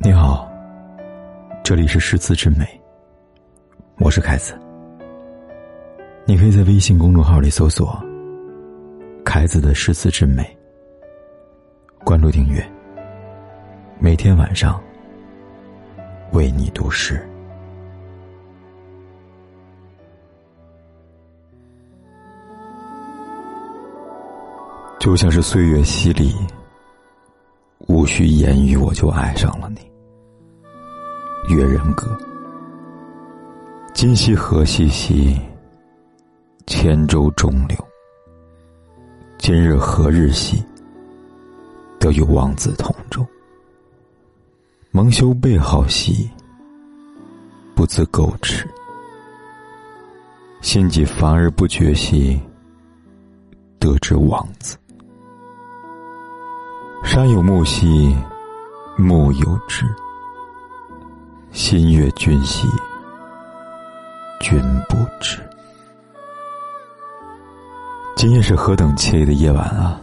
你好，这里是诗词之美，我是凯子。你可以在微信公众号里搜索“凯子的诗词之美”，关注订阅，每天晚上为你读诗。就像是岁月洗礼，无需言语，我就爱上了你。月人歌，今夕何夕兮？千舟中流。今日何日兮？得与王子同舟。蒙羞被好兮，不自苟耻。心悸烦而不绝兮，得知王子。山有木兮，木有枝。心悦君兮，君不知。今夜是何等惬意的夜晚啊！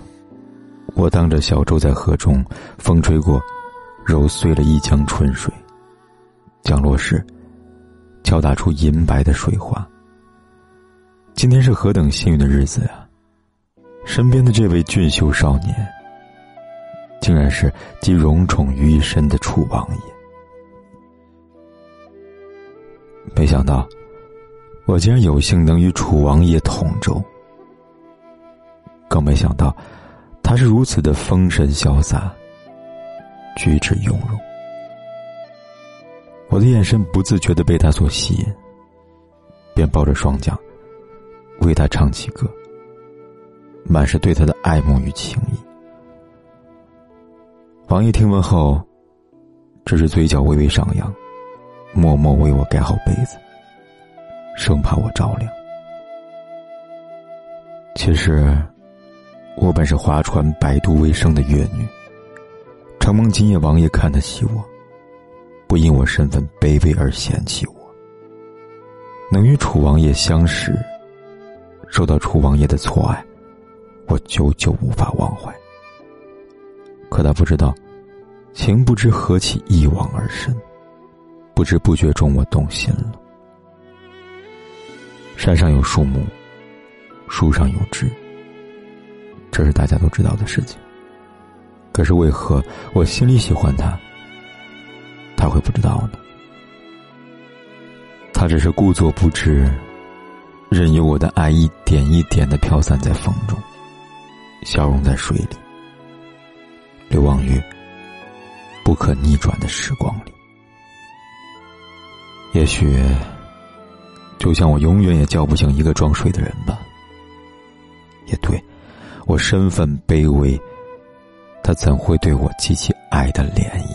我当着小舟在河中，风吹过，揉碎了一江春水。降落时，敲打出银白的水花。今天是何等幸运的日子呀！身边的这位俊秀少年，竟然是集荣宠于一身的楚王爷。没想到，我竟然有幸能与楚王爷同舟。更没想到，他是如此的风神潇洒，举止雍容。我的眼神不自觉的被他所吸引，便抱着双桨，为他唱起歌，满是对他的爱慕与情意。王爷听闻后，只是嘴角微微上扬。默默为我盖好被子，生怕我着凉。其实，我本是划船摆渡为生的乐女。承蒙今夜王爷看得起我，不因我身份卑微而嫌弃我。能与楚王爷相识，受到楚王爷的错爱，我久久无法忘怀。可他不知道，情不知何其一往而深。不知不觉中，我动心了。山上有树木，树上有枝，这是大家都知道的事情。可是为何我心里喜欢他，他会不知道呢？他只是故作不知，任由我的爱一点一点的飘散在风中，消融在水里，流亡于不可逆转的时光里。也许，就像我永远也叫不醒一个装睡的人吧。也对，我身份卑微，他怎会对我激起爱的涟漪？